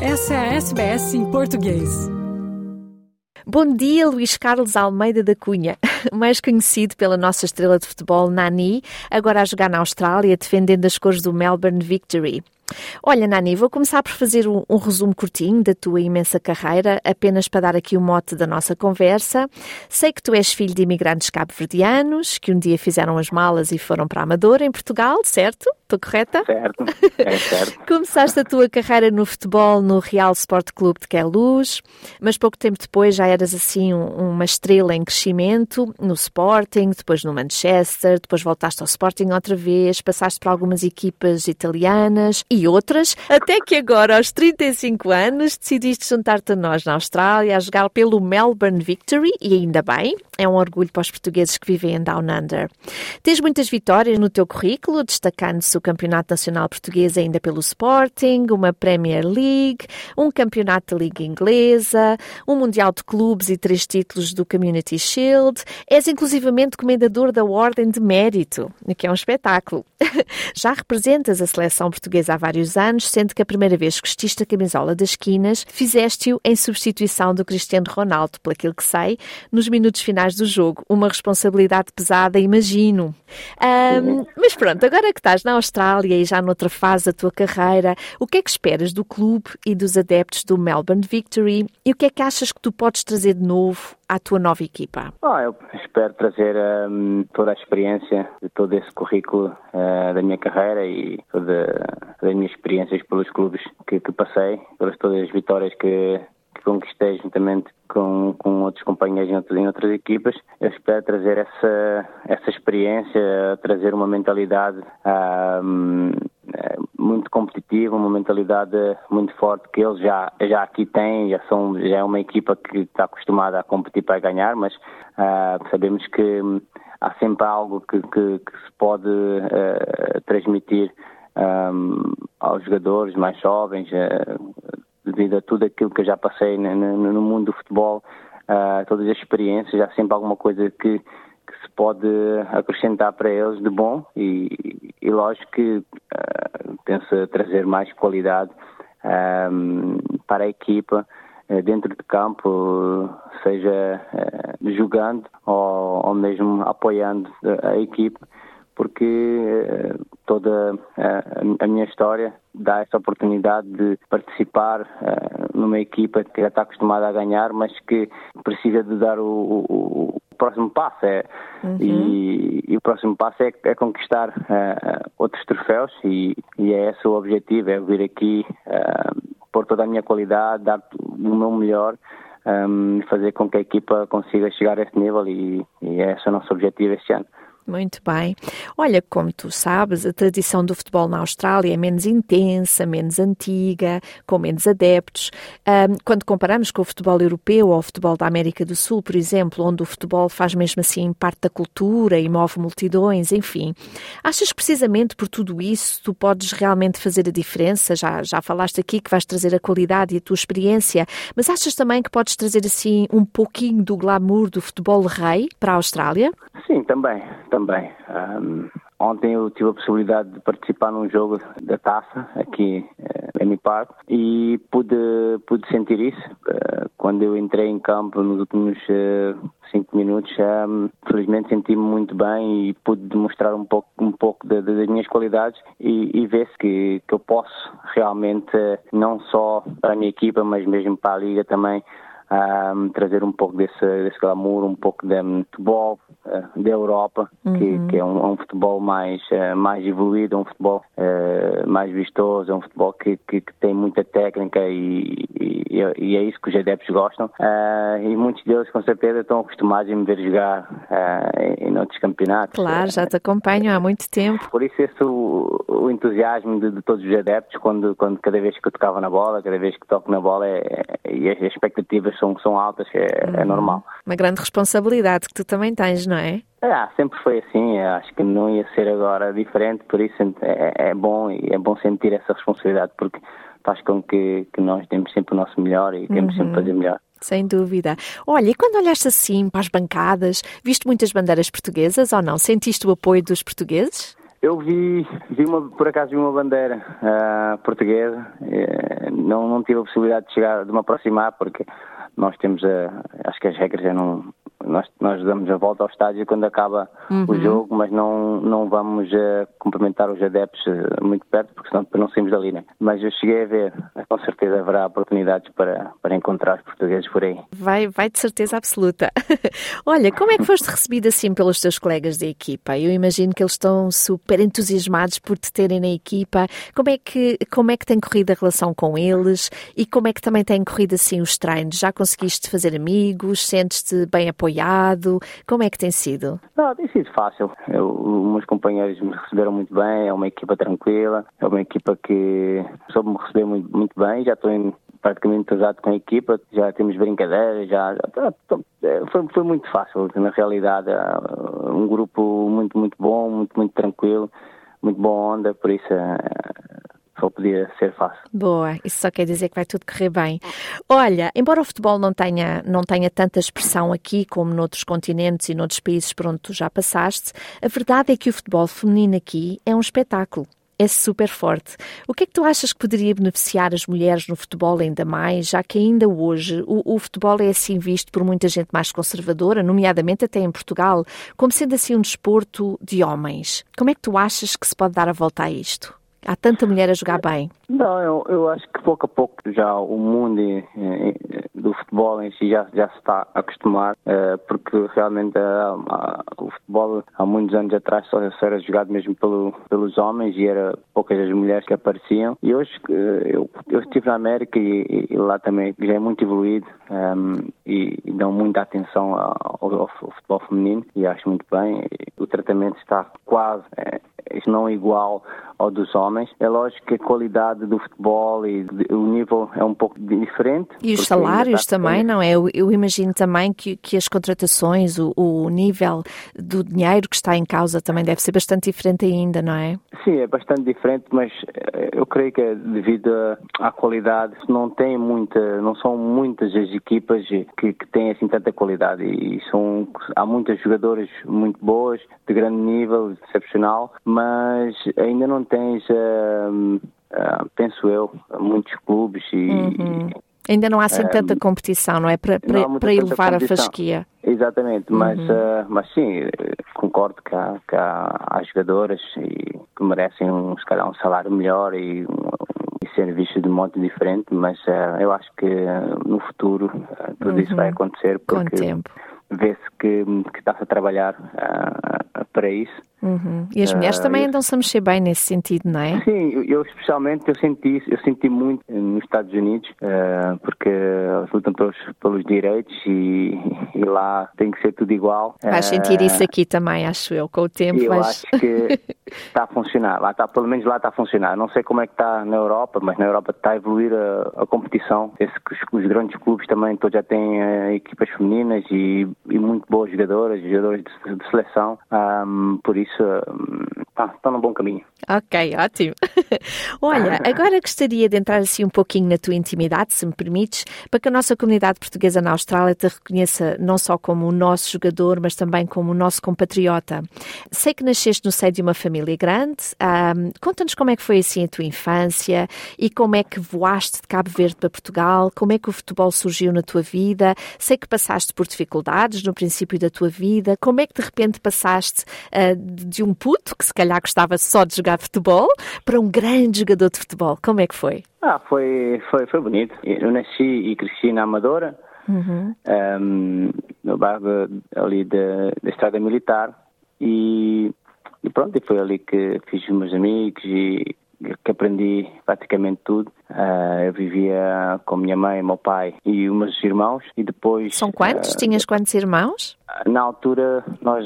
Essa é a SBS em português. Bom dia, Luís Carlos Almeida da Cunha, mais conhecido pela nossa estrela de futebol Nani, agora a jogar na Austrália, defendendo as cores do Melbourne Victory. Olha, Nani, vou começar por fazer um, um, resumo curtinho da tua imensa carreira, apenas para dar aqui o mote da nossa conversa. Sei que tu és filho de imigrantes cabo-verdianos, que um dia fizeram as malas e foram para a Amadora, em Portugal, certo? Estou correta? Certo, é certo. Começaste a tua carreira no futebol no Real Sport Clube de Queluz, mas pouco tempo depois já eras assim um, uma estrela em crescimento no Sporting, depois no Manchester, depois voltaste ao Sporting outra vez, passaste por algumas equipas italianas e outras, até que agora, aos 35 anos, decidiste juntar-te a nós na Austrália a jogar pelo Melbourne Victory, e ainda bem, é um orgulho para os portugueses que vivem em Down Under. Tens muitas vitórias no teu currículo, destacando-se o Campeonato Nacional Português ainda pelo Sporting, uma Premier League, um Campeonato da Liga Inglesa, um Mundial de Clubes e três títulos do Community Shield. És inclusivamente comendador da Ordem de Mérito, que é um espetáculo. Já representas a seleção portuguesa há vários anos, sendo que a primeira vez que vestiste a camisola das esquinas, fizeste-o em substituição do Cristiano Ronaldo, aquilo que sei, nos minutos finais do jogo. Uma responsabilidade pesada, imagino. Um, mas pronto, agora que estás na Austrália e já noutra fase da tua carreira, o que é que esperas do clube e dos adeptos do Melbourne Victory e o que é que achas que tu podes trazer de novo à tua nova equipa? Oh, eu espero trazer um, toda a experiência de todo esse currículo uh, da minha carreira e toda, todas as minhas experiências pelos clubes que, que passei, pelas todas as vitórias que conquistei juntamente com, com outros companheiros em em outras, equipas. Eu espero trazer essa, essa experiência, trazer uma mentalidade um, muito competitiva, uma mentalidade muito forte que eles já, já aqui têm, já, são, já é uma equipa que está acostumada a competir para ganhar, mas uh, sabemos que há sempre algo que, que, que se pode uh, transmitir aos jogadores mais jovens, uh, devido a tudo aquilo que eu já passei no, no, mundo do futebol, uh, todas as experiências, há sempre alguma coisa que, que se pode acrescentar para eles de bom e, e lógico que uh, penso trazer mais qualidade para a equipa dentro de campo, seja jogando ou, mesmo apoiando a equipa porque toda a minha história dá essa oportunidade de participar eh, numa equipa que já está acostumada a ganhar, mas que precisa de dar o, o, o próximo passo. É, uhum. e, e, o próximo passo é, é conquistar uh, outros troféus e, e, é esse o objetivo, é vir aqui uh, pôr toda a minha qualidade, dar o meu melhor um, fazer com que a equipa consiga chegar a esse nível e, e é esse o nosso objetivo este ano. Muito bem. Olha, como tu sabes, a tradição do futebol na Austrália é menos intensa, menos antiga, com menos adeptos. Um, quando comparamos com o futebol europeu ou o futebol da América do Sul, por exemplo, onde o futebol faz mesmo assim parte da cultura e move multidões, enfim. Achas precisamente por tudo isso tu podes realmente fazer a diferença? Já, já falaste aqui que vais trazer a qualidade e a tua experiência, mas achas também que podes trazer assim um pouquinho do glamour do futebol rei para a Austrália? Sim, também também. Um, ontem eu tive a possibilidade de participar num jogo da taça aqui uh, em Park e pude, pude sentir isso. Uh, quando eu entrei em campo nos últimos uh, cinco minutos, um, felizmente senti-me muito bem e pude demonstrar um pouco, um pouco de, de, das minhas qualidades e, e ver-se que, que eu posso realmente, não só para a minha equipa, mas mesmo para a Liga também, um, trazer um pouco desse, desse glamour, um pouco de futebol uh, da Europa, uhum. que, que, é um, um futebol mais, uh, mais evoluído, um futebol uh, mais vistoso, é um futebol que, que, que tem muita técnica e, e, e, é isso que os adeptos gostam. e muitos deles, com certeza, estão acostumados a me ver jogar em, em outros campeonatos. Claro, já te acompanho há muito tempo. Por isso, esse o, o entusiasmo de, de, todos os adeptos, quando, quando cada vez que eu tocava na bola, cada vez que toco na bola, é, é, e as expectativas são, são altas, é, é uhum. normal. Uma grande responsabilidade que tu também tens, não é? É, sempre foi assim, acho que não ia ser agora diferente, por isso é, é bom e é bom sentir essa responsabilidade, porque faz com que, que nós temos sempre o nosso melhor e queremos uhum. sempre fazer melhor. Sem dúvida. Olha, e quando olhaste assim para as bancadas, viste muitas bandeiras portuguesas ou não? Sentiste o apoio dos portugueses? Eu vi, vi uma, por acaso vi uma bandeira uh, portuguesa, uh, não, não tive a possibilidade de chegar, de me aproximar, porque nós temos, a, acho que as regras é não, nós, nós damos a volta ao estádio quando acaba uhum. o jogo, mas não, não vamos uh, cumprimentar os adeptos uh, muito perto, porque senão depois não saímos dali, né? Mas eu cheguei a ver, com certeza haverá oportunidades para, para encontrar os portugueses por aí. Vai, vai de certeza absoluta. Olha, como é que foste recebido assim pelos teus colegas da equipa? Eu imagino que eles estão super entusiasmados por te terem na equipa. Como é que, como é que tem corrido a relação com eles e como é que também têm corrido assim os treinos? Já conseguiste fazer amigos? Sentes-te bem apoiado? Apoiado? Como é que tem sido? Não, tem sido fácil. Eu, meus companheiros me receberam muito bem, é uma equipa tranquila, é uma equipa que soube me receber muito, muito bem, já estou em, praticamente entrosado com a equipa, já temos brincadeiras, já, já é, foi, foi muito fácil, na realidade, é um grupo muito, muito bom, muito, muito tranquilo, muito boa onda, por isso é, só podia ser fácil. Boa, isso só quer dizer que vai tudo correr bem. Olha, embora o futebol não tenha, não tenha tanta expressão aqui como noutros continentes e noutros países por onde tu já passaste, a verdade é que o futebol feminino aqui é um espetáculo é super forte. O que é que tu achas que poderia beneficiar as mulheres no futebol ainda mais, já que ainda hoje o, o, futebol é assim visto por muita gente mais conservadora, nomeadamente até em Portugal, como sendo assim um desporto de homens? Como é que tu achas que se pode dar a volta a isto? Há tanta mulher a jogar bem. Não, eu, eu acho que pouco a pouco já o mundo do futebol em si já, já se está a acostumar, eh, porque realmente eh, o futebol há muitos anos atrás só era jogado mesmo pelo, pelos homens e era poucas as mulheres que apareciam. E hoje eh, eu, eu estive na América e, e lá também já é muito evoluído um, ehm, e, e, dão muita atenção ao, ao, futebol feminino e acho muito bem. O tratamento está quase, não igual ao dos homens. É lógico que a qualidade do futebol e o nível é um pouco diferente. E os salários também, não é? Eu, eu, imagino também que, que as contratações, o, o, nível do dinheiro que está em causa também deve ser bastante diferente ainda, não é? Sim, é bastante diferente, mas eh, eu creio que é devido à qualidade, não tem muita, não são muitas as equipas que, que têm assim tanta qualidade e são, há muitas jogadoras muito boas, de grande nível, excepcional, mas ainda não tens, uh, uh, penso eu, muitos clubes e. Uhum. Ainda não há assim uh, tanta competição, não é? Para, para, para elevar a fasquia. Exatamente, mas, uhum. uh, mas sim, concordo que há, que há, há jogadoras e que merecem um, se calhar, um salário melhor e, ser vistas de modo diferente, mas uh, eu acho que no futuro tudo uhum. isso vai acontecer porque vê-se que, que está-se a trabalhar para isso Uhum. E as mulheres uh, também andam-se a mexer bem nesse sentido, não é? Sim, eu especialmente eu senti isso, eu senti muito nos Estados Unidos, uh, porque elas lutam pelos, pelos direitos e, e, lá tem que ser tudo igual. Vais uh, sentir isso aqui também, acho eu, com o tempo. Eu vais... acho que está a funcionar, lá está, pelo menos lá está a funcionar. Não sei como é que está na Europa, mas na Europa está a evoluir a, a competição. Que os, os, grandes clubes também todos já têm equipas femininas e, e, muito boas jogadoras, jogadores de, de seleção, um, por isso isso está, está num bom caminho. Ok, ótimo. Olha, agora gostaria de entrar assim um pouquinho na tua intimidade, se me permites, para que a nossa comunidade portuguesa na Austrália te reconheça não só como o nosso jogador, mas também como o nosso compatriota. Sei que nasceste no seio de uma família grande. Um, Conta-nos como é que foi assim a tua infância e como é que voaste de Cabo Verde para Portugal, como é que o futebol surgiu na tua vida. Sei que passaste por dificuldades no princípio da tua vida. Como é que de repente passaste uh, de um puto que se calhar gostava só de jogar futebol para um grande jogador de futebol. Como é que foi? Ah, foi, foi, foi bonito. Eu nasci e cresci na Amadora, uhum. um, no bairro ali da, da Estrada Militar. E, e pronto, e foi ali que fiz os meus amigos e que aprendi praticamente tudo. Uh, eu vivia com minha mãe, meu pai e os meus irmãos e depois... São quantos? Uh, Tinhas quantos irmãos? Na altura, nós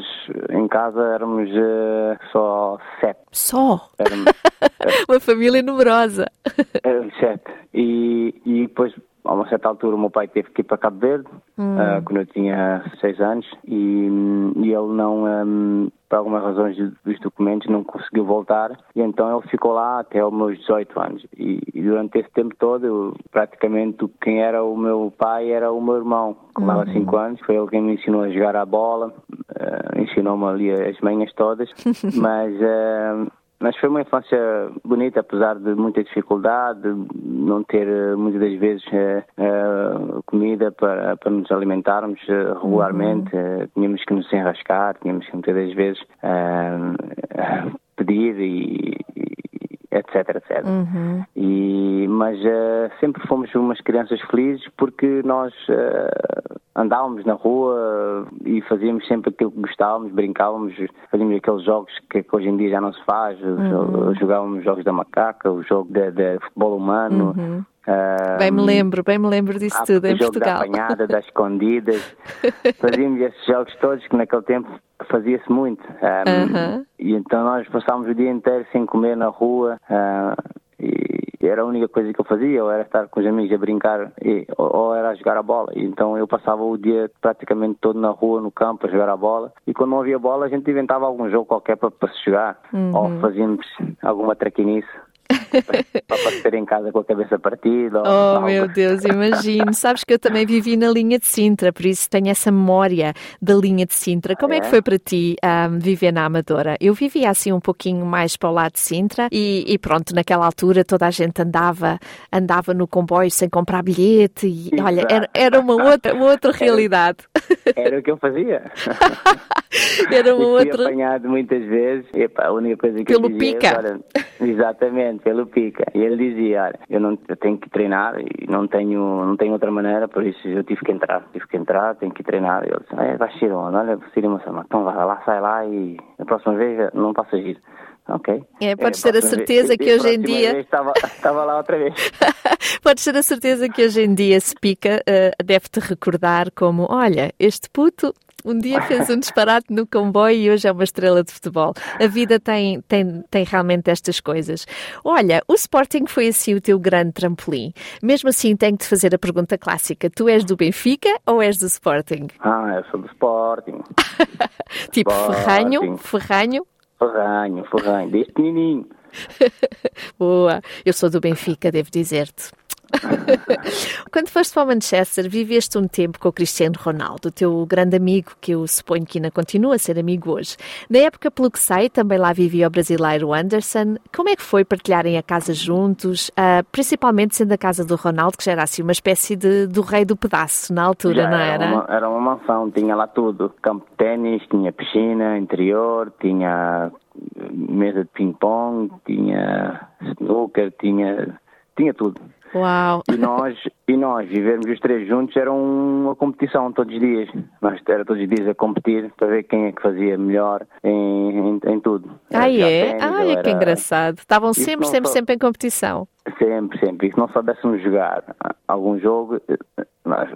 em casa éramos uh, só sete. Só? Éramos, uma família numerosa. Éramos sete. E, e depois a uma certa altura o meu pai teve que ir para Cabo Verde, hum. uh, quando eu tinha seis anos, e, e ele não, um, por algumas razões dos documentos, não conseguiu voltar e então ele ficou lá até os meus 18 anos. E, e durante esse tempo todo, eu, praticamente quem era o meu pai era o meu irmão, com uhum. 5 anos. Foi ele quem me ensinou a jogar a bola, uh, ensinou-me ali as manhas todas, mas. Uh, mas foi uma infância bonita, apesar de muita dificuldade, de não ter eh, muitas das vezes uh, comida para, para nos alimentarmos uh, regularmente. Uhum. tínhamos que nos enrascar, tínhamos que muitas das vezes pedir e, etc, etc. Uhum. E, mas uh, sempre fomos umas crianças felizes porque nós uh, andávamos na rua e fazíamos sempre aquilo que gostávamos, brincávamos, fazíamos aqueles jogos que, que hoje em dia já não se faz, uhum. jogávamos jogos da macaca, o jogo de, de futebol humano. Uhum. Uh, bem me lembro, bem me lembro disso tudo em jogo Portugal. Da apanhada, das escondidas. Fazíamos esses jogos todos que naquele tempo fazia-se muito. Um, E então nós passávamos o dia inteiro sem comer na rua. Uh, e era a única coisa que eu fazia, ou era estar com os amigos a brincar, e, ou, ou, era a jogar a bola. E então eu passava o dia praticamente todo na rua, no campo, a jogar a bola. E quando não havia bola, a gente inventava algum jogo qualquer para, para se jogar, uhum. ou fazíamos alguma traquinice para aparecer em casa com a cabeça partida. Oh, meu Deus, imagino. Sabes que eu também vivi na linha de Sintra, por isso tenho essa memória da linha de Sintra. Como é, é que foi para ti um, viver na Amadora? Eu vivia assim um pouquinho mais para o lado de Sintra e, e, pronto, naquela altura toda a gente andava, andava no comboio sem comprar bilhete e Exato. olha, era, era uma outra, uma outra realidade. Era, era o que eu fazia. era uma outra. apanhado muitas vezes. Epa, a única coisa que Pelo eu dizia, pica. Olha, exatamente pelo pica. E ele dizia, olha, eu não eu tenho que treinar e não tenho, não tenho outra maneira, por isso eu tive que entrar, tive que entrar, tenho que treinar. E ele disse, é, vais ser onde? Olha, Moçambique, então vai lá, sai lá e a próxima vez não posso agir. Ok. É, podes é, ter a certeza vez, que hoje em dia. Estava, estava lá outra vez. podes ter a certeza que hoje em dia se pica, uh, deve-te recordar como: olha, este puto um dia fez um disparate no comboio e hoje é uma estrela de futebol. A vida tem, tem, tem realmente estas coisas. Olha, o Sporting foi assim o teu grande trampolim. Mesmo assim, tenho que te fazer a pergunta clássica: tu és do Benfica ou és do Sporting? Ah, eu sou do Sporting. tipo Sporting. Ferranho, Ferranho? Ferranho, Ferranho, desde pequenininho. Boa, eu sou do Benfica, devo dizer-te. Quando foste para o Manchester, viveste um tempo com o Cristiano Ronaldo, o teu grande amigo, que eu suponho que ainda continua a ser amigo hoje. Na época, pelo que sei, também lá vivia o brasileiro Anderson. Como é que foi partilharem a casa juntos, uh, principalmente sendo a casa do Ronaldo, que já era assim uma espécie de, do rei do pedaço na altura, já não era? Era uma, era uma mansão, tinha lá tudo: campo de ténis, tinha piscina interior, tinha mesa de ping-pong, tinha snooker, tinha, tinha tudo. Uau! E nós, e nós vivermos os três juntos era uma competição todos os dias. Nós era todos os dias a competir para ver quem é que fazia melhor em, em, em tudo. Ah, é? Ah, é que engraçado. Estavam sempre, sempre, só... sempre em competição. Sempre, sempre. E se não soubéssemos jogar algum jogo, nós,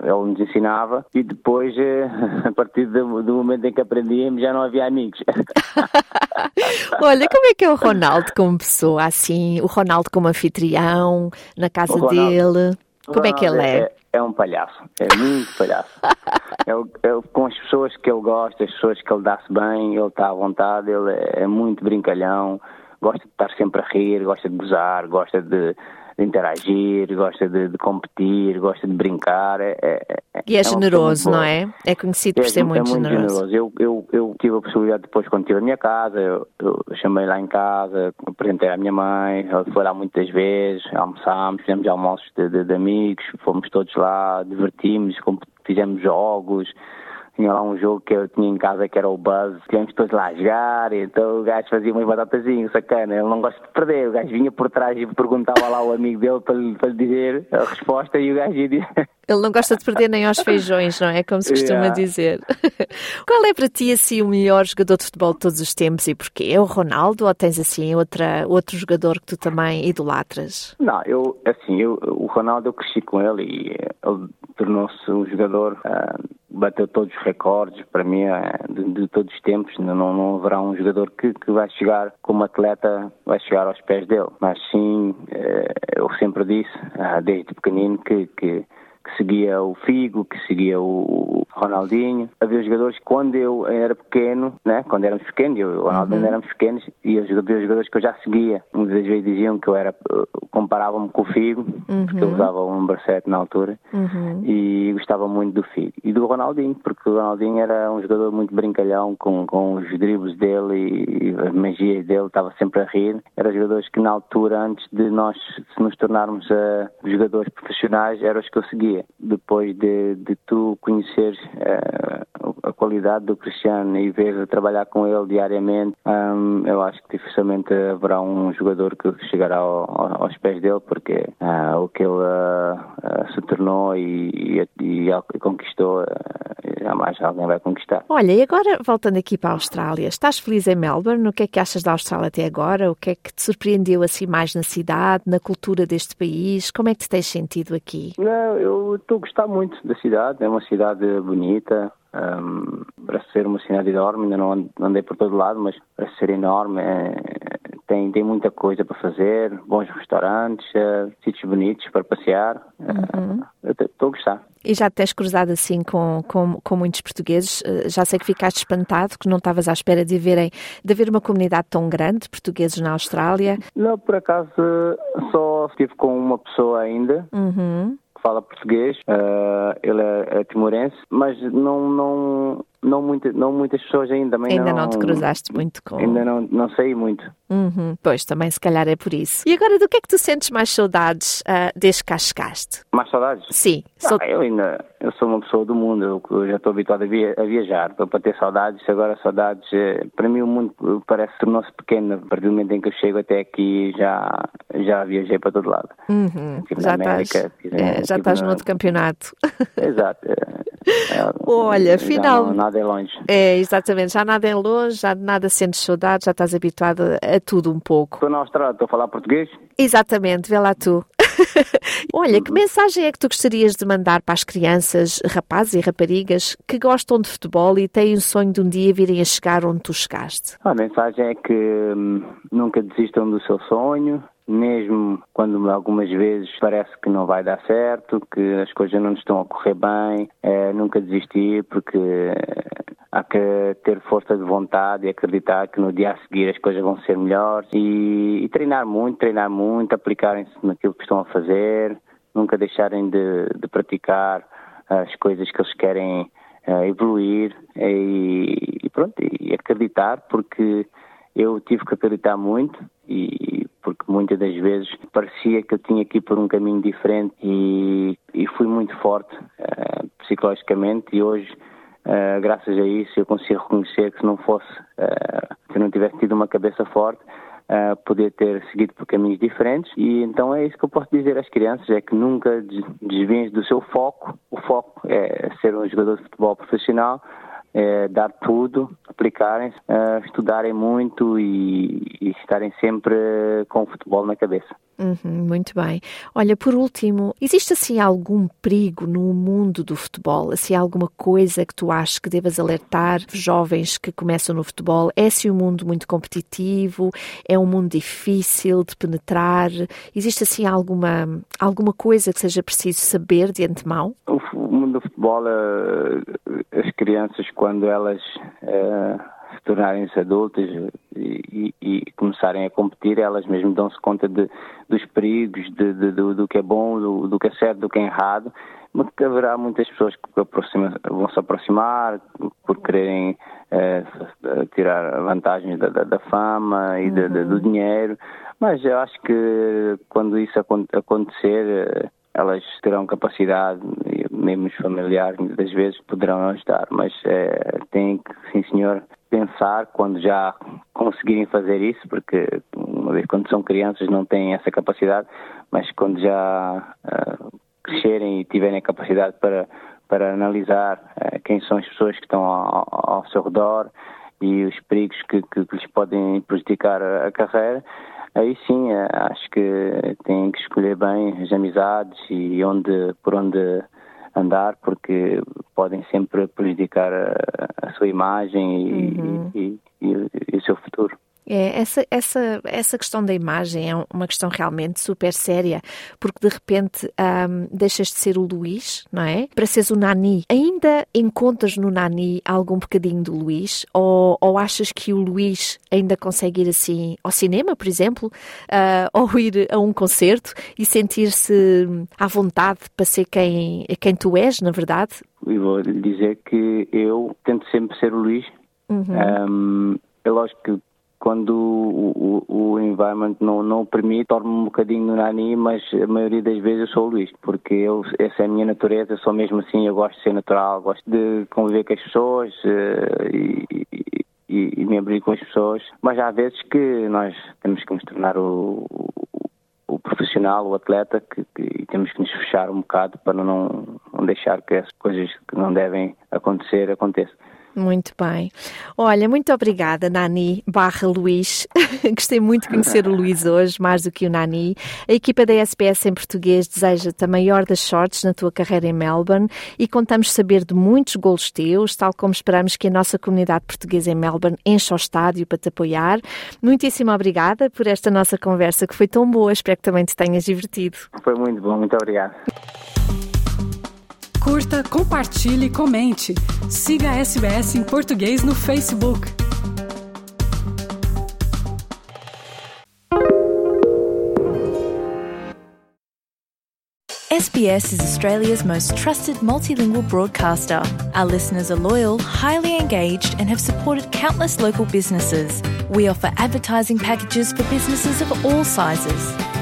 ele nos ensinava e depois, eh, a partir do, do, momento em que aprendíamos, já não havia amigos. Olha, como é que é o Ronaldo como pessoa, assim, o Ronaldo como anfitrião, na casa Ronaldo, dele? Como é que ele é? é? é? um palhaço, é muito palhaço. é, é, com as pessoas que ele gosta, as pessoas que ele dá-se bem, ele está à vontade, ele é, é muito brincalhão, gosta de estar sempre a rir, gosta de gozar, gosta de de interagir, gosta de, de, competir, gosta de brincar. É, é, é e é, é generoso, não é? É conhecido por é, ser muito, muito generoso. generoso. Eu, eu, eu tive a possibilidade depois, quando estive na minha casa, eu, eu chamei lá em casa, apresentei à minha mãe, ela foi lá muitas vezes, almoçámos, fizemos almoços de, de, de amigos, fomos todos lá, divertimos, fizemos jogos tinha lá um jogo que eu tinha em casa que era o Buzz, tínhamos todos lá a jogar, então o gajo fazia umas batatazinhas, sacana, ele não gosta de perder, o gajo vinha por trás e perguntava lá ao amigo dele para lhe, para lhe dizer a resposta e o gajo ia dizer... Ele não gosta de perder nem aos feijões, não é? Como se costuma yeah. dizer. Qual é para ti, assim, o melhor jogador de futebol de todos os tempos e porquê? É o Ronaldo ou tens, assim, outra, outro jogador que tu também idolatras? Não, eu, assim, eu, o Ronaldo eu cresci com ele e ele tornou-se um jogador... Uh, bateu todos os recordes, para mim, é de, de todos os tempos. Não, não haverá um jogador que, que vai chegar como atleta, vai chegar aos pés dele. Mas sim, eh, eu sempre disse, ah, desde pequenino, que, que que seguia o Figo, que seguia o Ronaldinho. Havia jogadores que quando eu era pequeno, né? quando éramos pequenos, eu e o Ronaldinho uhum. éramos pequenos, e havia jogadores que eu já seguia. Muitas vezes diziam que eu era, comparavam-me com o Figo, uhum. porque eu uhum. usava um 7 na altura, uhum. e gostava muito do Figo. E do Ronaldinho, porque o Ronaldinho era um jogador muito brincalhão, com, com os dribles dele e as magias dele, estava sempre a rir. Eram jogadores que na altura, antes de nós se nos tornarmos uh, jogadores profissionais, eram os que eu seguia. Depois de, de tu conheceres uh, a qualidade do Cristiano e ver trabalhar com ele diariamente, um, eu acho que dificilmente haverá um jogador que chegará ao, aos pés dele, porque uh, o que ele uh, se tornou e, e, e conquistou jamais alguém vai conquistar. Olha, e agora voltando aqui para a Austrália, estás feliz em Melbourne? O que é que achas da Austrália até agora? O que é que te surpreendeu assim mais na cidade, na cultura deste país? Como é que te tens sentido aqui? Não, eu estou a gostar muito da cidade, é uma cidade bonita, um, para ser uma cidade enorme, ainda não andei por todo lado, mas para ser enorme é, tem, tem muita coisa para fazer, bons restaurantes, uh, sítios bonitos para passear. Uhum. Uh, Estou a gostar. E já te tens cruzado assim com, com, com muitos portugueses? Uh, já sei que ficaste espantado, que não estavas à espera de, verem, de haver uma comunidade tão grande de portugueses na Austrália. Não, por acaso só estive com uma pessoa ainda. Uhum fala português, uh, ele é, é, timorense, mas não, não, não, muita, não muitas pessoas ainda. Ainda não, não, te cruzaste muito com. Ainda não, não sei muito. Uhum, pois, também se calhar é por isso. E agora, do que é que tu sentes mais saudades uh, desde que cá chegaste? Mais saudades? Sim. Ah, sou... eu ainda eu sou uma pessoa do mundo, eu, já estou habituado a, via, a viajar, para, para ter saudades. Agora, saudades, eh, para mim, o mundo parece tornou-se pequeno. A partir do momento em que eu chego até aqui, já, já viajei para todo lado. Uhum, já América, estás, é, já estás no outro campeonato. Exato. É, Olha, final. Não, nada é longe. É, exatamente. Já nada é longe, já nada sentes saudades, já estás habituado a tudo um pouco. Estou na Austrália, estou a falar português? Exatamente, vê lá tu. Olha, que mensagem é que tu gostarias de mandar para as crianças, rapazes e raparigas que gostam de futebol e têm o sonho de um dia virem a chegar onde tu chegaste? A mensagem é que hum, nunca desistam do seu sonho, mesmo quando algumas vezes parece que não vai dar certo, que as coisas não estão a correr bem, é, nunca desistir, porque há que ter força de vontade e acreditar que no dia a seguir as coisas vão ser melhores. E, e treinar muito, treinar muito, aplicarem-se naquilo que estão a fazer, nunca deixarem de, de praticar as coisas que eles querem uh, evoluir. E, e, pronto, e acreditar porque eu tive que acreditar muito e porque muitas das vezes parecia que eu tinha que ir por um caminho diferente e, e fui muito forte uh, psicologicamente. E hoje Uh, graças a isso eu consigo reconhecer que se não fosse, uh, se eu não tivesse tido uma cabeça forte, uh, poder ter seguido por caminhos diferentes. E então é isso que eu posso dizer às crianças, é que nunca desviem do seu foco, o foco é ser um jogador de futebol profissional, é dar tudo, aplicarem-se, estudarem muito e, e estarem sempre com o futebol na cabeça. Uhum, muito bem. Olha, por último, existe assim algum perigo no mundo do futebol? Assim, alguma coisa que tu achas que devas alertar jovens que começam no futebol? É assim um mundo muito competitivo? É um mundo difícil de penetrar? Existe assim alguma, alguma coisa que seja preciso saber de antemão? O mundo do futebol, eh, as crianças, quando elas se tornarem-se adultas e, e, e, começarem a competir, elas mesmo dão-se conta de, dos perigos, de, de, do, do, que é bom, do, do, que é certo, do que é errado, mas que haverá muitas pessoas que vão se aproximar por quererem eh, tirar vantagens da, da, da fama e uhum. do dinheiro, mas eu acho que quando isso acontecer eh, elas terão capacidade, mesmo os familiares muitas vezes poderão ajudar, mas é, têm que, sim senhor, pensar quando já conseguirem fazer isso, porque uma vez quando são crianças não têm essa capacidade, mas quando já uh, crescerem e tiverem a capacidade para, para analisar uh, quem são as pessoas que estão ao, ao seu redor e os perigos que, que, que lhes podem prejudicar a, a carreira, aí sim uh, acho que têm que escolher bem as amizades e onde, por onde andar porque podem sempre prejudicar a, a sua imagem e, uhum. e, e, e, o seu futuro. É, essa, essa, essa questão da imagem é uma questão realmente super séria, porque de repente um, deixas de ser o Luís, não é? Para seres o Nani. Ainda encontras no Nani algum bocadinho do Luís? Ou, ou achas que o Luís ainda consegue ir assim ao cinema, por exemplo, uh, ou ir a um concerto e sentir-se à vontade para ser quem, quem tu és, na verdade? E vou lhe dizer que eu tento sempre ser o Luís. Uhum. Um, é lógico que quando o, o, o environment não, não permite, torno-me um bocadinho Nani, mas a maioria das vezes eu sou o Luís, porque eu, essa é a minha natureza, sou mesmo assim, eu gosto de ser natural, gosto de conviver com as pessoas uh, e, e, e, me abrir com as pessoas, mas há vezes que nós temos que nos tornar o, o profissional, o atleta, que, que, e temos que nos fechar um bocado para não, não deixar que as coisas que não devem acontecer aconteçam. Muito bem. Olha, muito obrigada, Nani barra Luís. Gostei muito de conhecer o Luís hoje, mais do que o Nani. A equipa da SBS em português deseja-te a maior das sortes na tua carreira em Melbourne e contamos saber de muitos golos teus, tal como esperamos que a nossa comunidade portuguesa em Melbourne encha o estádio para te apoiar. Muitíssimo obrigada por esta nossa conversa que foi tão boa. Espero que também te tenhas divertido. Foi muito bom, muito obrigado. Curta, compartilhe, comente. Siga a SBS em português no Facebook. SBS is Australia's most trusted multilingual broadcaster. Our listeners are loyal, highly engaged, and have supported countless local businesses. We offer advertising packages for businesses of all sizes.